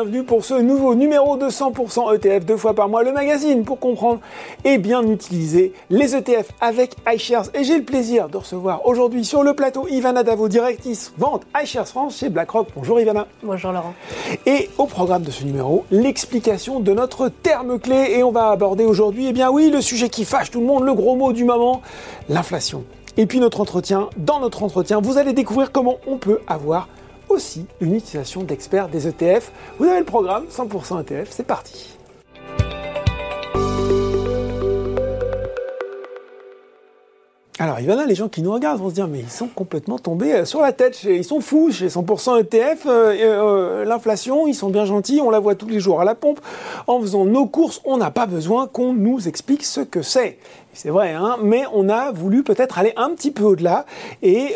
bienvenue pour ce nouveau numéro de 100% ETF deux fois par mois, le magazine pour comprendre et bien utiliser les ETF avec iShares. Et j'ai le plaisir de recevoir aujourd'hui sur le plateau Ivana Davo, directrice vente iShares France chez BlackRock. Bonjour Ivana. Bonjour Laurent. Et au programme de ce numéro, l'explication de notre terme clé. Et on va aborder aujourd'hui, eh bien oui, le sujet qui fâche tout le monde, le gros mot du moment, l'inflation. Et puis notre entretien, dans notre entretien, vous allez découvrir comment on peut avoir aussi une utilisation d'experts des ETF. Vous avez le programme 100% ETF, c'est parti. Alors, Ivana, les gens qui nous regardent vont se dire, mais ils sont complètement tombés euh, sur la tête, ils sont fous chez 100% ETF, euh, euh, l'inflation, ils sont bien gentils, on la voit tous les jours à la pompe. En faisant nos courses, on n'a pas besoin qu'on nous explique ce que c'est. C'est vrai, hein, mais on a voulu peut-être aller un petit peu au-delà et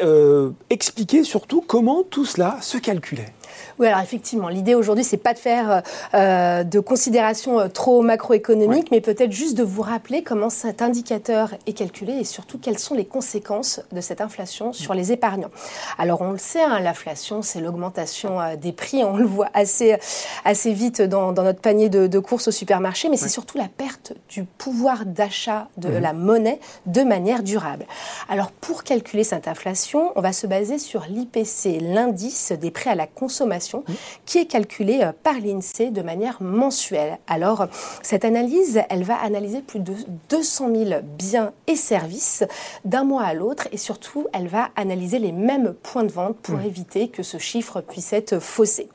expliquer surtout comment tout cela se calculait. Oui, alors effectivement, l'idée aujourd'hui, c'est pas de faire euh, de considérations euh, trop macroéconomiques, mais peut-être juste de vous rappeler comment cet indicateur est calculé et surtout quelles sont les conséquences de cette inflation sur les épargnants. Alors on le sait, hein, l'inflation, c'est l'augmentation euh, des prix, on le voit assez, assez vite dans, notre panier de, courses au supermarché, mais c'est surtout la perte du pouvoir d'achat de mhm. la monnaie de manière durable. Alors pour calculer cette inflation, on va se baser sur l'IPC, l'indice des prix à la consommation qui est calculée euh, par l'INSEE de manière mensuelle. Alors, cette analyse, elle va analyser plus de 200 000 biens et services d'un mois à l'autre et surtout, elle va analyser les mêmes points de vente pour éviter que ce chiffre puisse être faussé.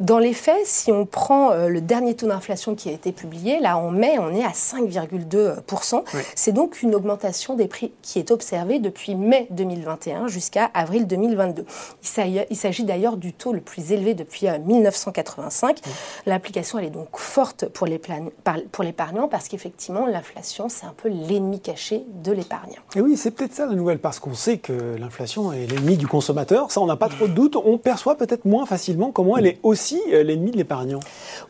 Dans les faits, si on prend euh, le dernier taux d'inflation qui a été publié, là en mai, on est à 5,2%. C'est donc une augmentation des prix qui est observée depuis mai 2021 jusqu'à avril 2022. Il s'agit d'ailleurs du taux le plus élevé depuis 1985. Euh, L'application, elle est donc forte pour l'épargnant parce qu'effectivement, l'inflation, c'est un peu l'ennemi caché de l'épargnant. Et oui, c'est peut-être ça la nouvelle, parce qu'on sait que l'inflation est l'ennemi du consommateur. Ça, on n'a pas trop de doute. On perçoit peut-être moins facilement comment elle est aussi euh, l'ennemi de l'épargnant.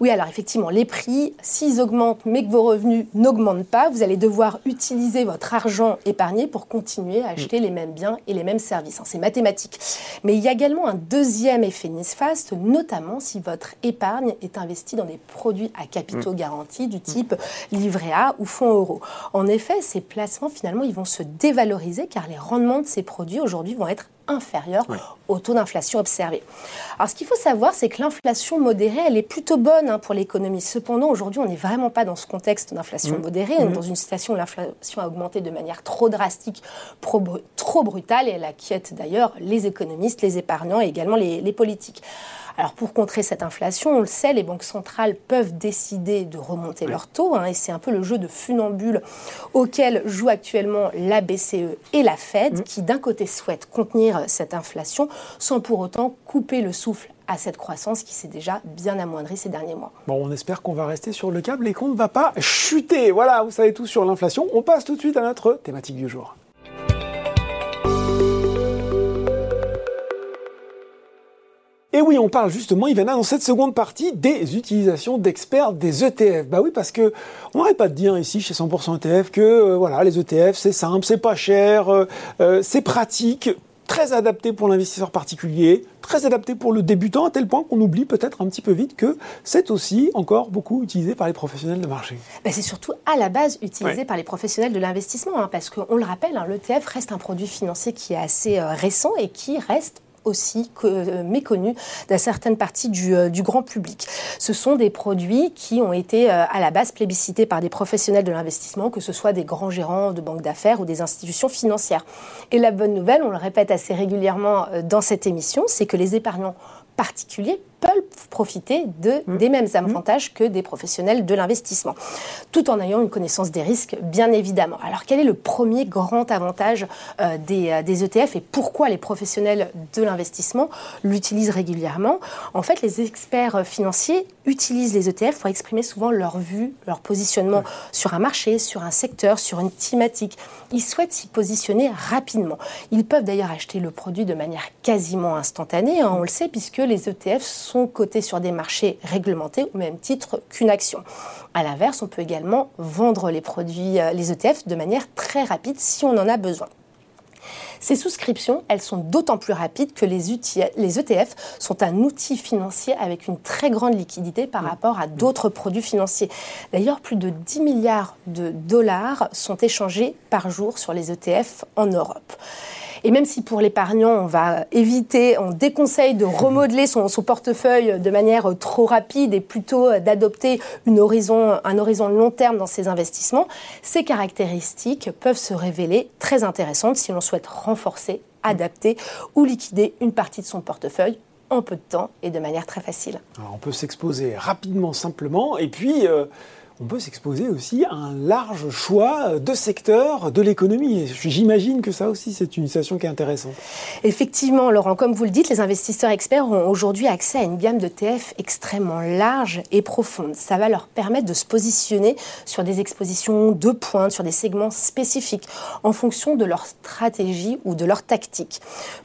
Oui, alors effectivement, les prix, s'ils augmentent mais que vos revenus n'augmentent pas, vous allez devoir utiliser votre argent épargné pour continuer à acheter mm. les mêmes biens et les mêmes services. Hein, c'est mathématique. Mais il y a également un deuxième effet notamment si votre épargne est investie dans des produits à capitaux mm. garantis du type livret A ou fonds euros. En effet, ces placements, finalement, ils vont se dévaloriser car les rendements de ces produits aujourd'hui vont être inférieurs au taux d'inflation observé. Alors ce qu'il faut savoir, c'est que l'inflation modérée, elle est plutôt bonne hein, pour l'économie. Cependant, aujourd'hui, on n'est vraiment pas dans ce contexte d'inflation mmh. modérée. On est mmh. dans une situation où l'inflation a augmenté de manière trop drastique, trop brutale, et elle inquiète d'ailleurs les économistes, les épargnants et également les politiques. Alors pour contrer cette inflation, on le sait, les banques centrales peuvent décider de remonter leurs taux, hein, et c'est un peu le jeu de funambule auquel jouent actuellement la BCE et la Fed, mmh. qui d'un côté souhaitent contenir cette inflation sans pour autant couper le souffle à cette croissance qui s'est déjà bien amoindrie ces derniers mois. Bon, on espère qu'on va rester sur le câble et qu'on ne va pas chuter. Voilà, vous savez tout sur l'inflation. On passe tout de suite à notre thématique du jour. Et oui, on parle justement, Ivana, dans cette seconde partie, des utilisations d'experts des ETF. Bah oui, parce que on n'arrête pas de dire ici chez 100% ETF que euh, voilà, les ETF, c'est simple, c'est pas cher, euh, euh, c'est pratique, très adapté pour l'investisseur particulier, très adapté pour le débutant, à tel point qu'on oublie peut-être un petit peu vite que c'est aussi encore beaucoup utilisé par les professionnels de marché. Bah, c'est surtout à la base utilisé par les professionnels de l'investissement, hein, parce qu'on le rappelle, hein, l'ETF reste un produit financier qui est assez récent et qui reste aussi euh, méconnus dans certaines parties du, euh, du, grand public. Ce sont des produits qui ont été euh, à la base plébiscités par des professionnels de l'investissement, que ce soit des grands gérants de banques d'affaires ou des institutions financières. Et la bonne nouvelle, on le répète assez régulièrement dans cette émission, c'est que les épargnants particuliers peuvent profiter de, mmh. des mêmes mmh. avantages que des professionnels de l'investissement, tout en ayant une connaissance des risques, bien évidemment. Alors quel est le premier grand avantage euh, des, euh, des, ETF et pourquoi les professionnels de l'investissement l'utilisent régulièrement? En fait, les experts financiers utilisent les ETF pour exprimer souvent leur vue, leur positionnement sur un marché, sur un secteur, sur une thématique. Ils souhaitent s'y positionner rapidement. Ils peuvent d'ailleurs acheter le produit de manière quasiment instantanée, hein, on le sait, puisque les ETF sont cotés sur des marchés réglementés au même titre qu'une action. À l'inverse, on peut également vendre les produits, euh, les ETF, de manière très rapide si on en a besoin. Ces souscriptions, elles sont d'autant plus rapides que les, les, ETF sont un outil financier avec une très grande liquidité par rapport à d'autres produits financiers. D'ailleurs, plus de 10 milliards de dollars sont échangés par jour sur les ETF en Europe. Et même si pour l'épargnant, on va éviter, on déconseille de remodeler son, portefeuille de manière trop rapide et plutôt d'adopter un horizon long terme dans ses investissements, ces caractéristiques peuvent se révéler très intéressantes si l'on souhaite renforcer, adapter ou liquider une partie de son portefeuille en peu de temps et de manière très facile. on peut s'exposer rapidement, simplement, et puis... Euh, on peut s'exposer aussi à un large choix de secteurs de l'économie. J'imagine que ça aussi, c'est une situation qui est intéressante. Effectivement, Laurent, comme vous le dites, les investisseurs experts ont aujourd'hui accès à une gamme de TF extrêmement large et profonde. Ça va leur permettre de se positionner sur des expositions de pointe, sur des segments spécifiques, en fonction de leur stratégie ou de leur tactique.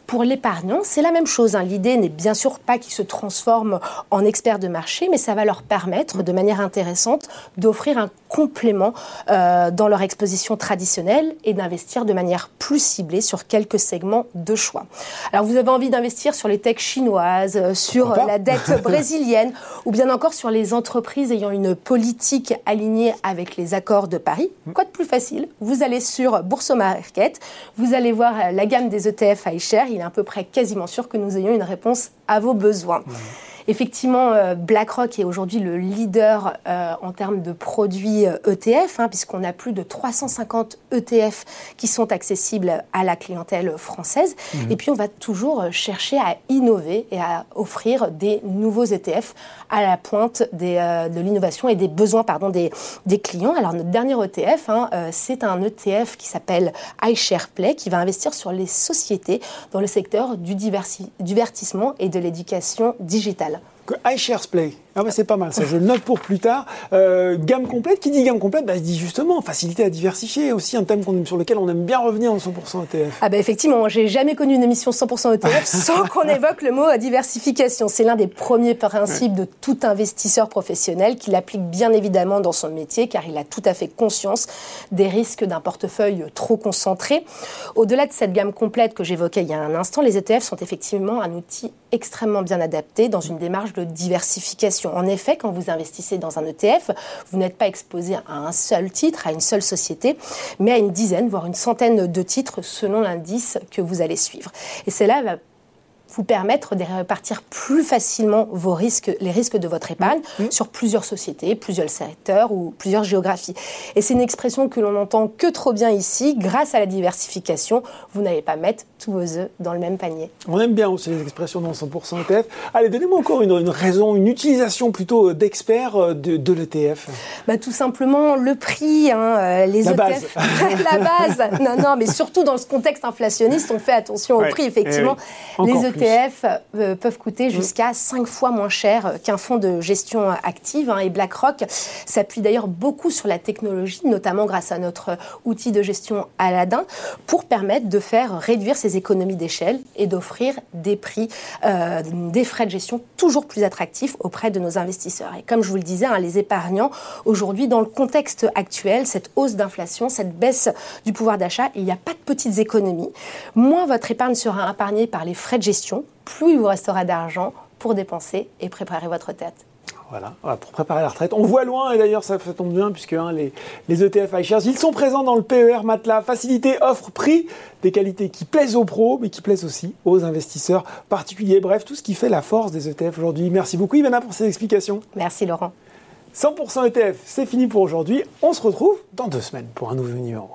Pour l'épargnant, c'est la même chose. Hein. L'idée n'est bien sûr pas qu'ils se transforment en experts de marché, mais ça va leur permettre de manière intéressante d'offrir un complément euh, dans leur exposition traditionnelle et d'investir de manière plus ciblée sur quelques segments de choix. Alors vous avez envie d'investir sur les techs chinoises, euh, sur la dette brésilienne ou bien encore sur les entreprises ayant une politique alignée avec les accords de Paris? Mm. Quoi de plus facile? Vous allez sur Boursorama Market, vous allez voir euh, la gamme des ETF à il est à peu près quasiment sûr que nous ayons une réponse à vos besoins. Mm. Effectivement, euh, BlackRock est aujourd'hui le leader euh, en termes de produits ETF, euh, e hein, puisqu'on a plus de 350 ETF qui sont accessibles à la clientèle française. Mhm. Et puis, on va toujours chercher à innover et à offrir des nouveaux ETF à la pointe de l'innovation et des besoins pardon, des, clients. Alors, notre dernier ETF, hein, c'est un ETF qui s'appelle iShare Play, qui va investir sur les sociétés dans le secteur du divertissement et de l'éducation digitale iShares Play. Ah bah c'est pas mal, ça je le note pour plus tard. Euh, gamme complète, qui dit gamme complète, bah, dit justement facilité à diversifier, aussi un thème sur lequel on aime bien revenir en 100% ETF. Ah bah effectivement, j'ai jamais connu une émission 100% ETF sans qu'on évoque le mot diversification. C'est l'un des premiers principes de tout investisseur professionnel qui l'applique bien évidemment dans son métier car il a tout à fait conscience des risques d'un portefeuille trop concentré. Au-delà de cette gamme complète que j'évoquais il y a un instant, les ETF sont effectivement un outil extrêmement bien adapté dans une démarche de diversification. En effet, quand vous investissez dans un ETF, vous n'êtes pas exposé à un seul titre, à une seule société, mais à une dizaine, voire une centaine de titres selon l'indice que vous allez suivre. Et cela va vous permettre de répartir plus facilement vos risques, les risques de votre épargne mmh. sur plusieurs sociétés, plusieurs secteurs ou plusieurs géographies. Et c'est une expression que l'on entend que trop bien ici. Grâce à la diversification, vous n'allez pas mettre tous vos œufs dans le même panier. On aime bien aussi les expressions dans 100% ETF. Allez, donnez-moi encore une, raison, une utilisation plutôt d'experts euh, de, de l'ETF. Bah, tout simplement le prix, hein, euh, les la ETF. Base. la base. Non, non, mais surtout dans ce contexte inflationniste, on fait attention au prix, effectivement. Les ETF euh, peuvent coûter mm. jusqu'à 5 fois moins cher qu'un fonds de gestion active. Hein, et BlackRock s'appuie d'ailleurs beaucoup sur la technologie, notamment grâce à notre outil de gestion Aladdin, pour permettre de faire réduire ces économies d'échelle et d'offrir des prix, euh, des frais de gestion toujours plus attractifs auprès de nos investisseurs. Et comme je vous le disais, hein, les épargnants, aujourd'hui, dans le contexte actuel, cette hausse d'inflation, cette baisse du pouvoir d'achat, il n'y a pas de petites économies. Moins votre épargne sera épargnée par les frais de gestion, plus il vous restera d'argent pour dépenser et préparer votre tête. Voilà, pour préparer la retraite. On voit loin, et d'ailleurs ça, tombe bien, puisque hein, les, les, ETF iShares, ils sont présents dans le PER Matelas. Facilité, offre, prix, des qualités qui plaisent aux pros, mais qui plaisent aussi aux investisseurs particuliers. Bref, tout ce qui fait la force des ETF aujourd'hui. Merci beaucoup Ivana pour ces explications. Merci Laurent. 100% ETF, c'est fini pour aujourd'hui. On se retrouve dans deux semaines pour un nouveau numéro.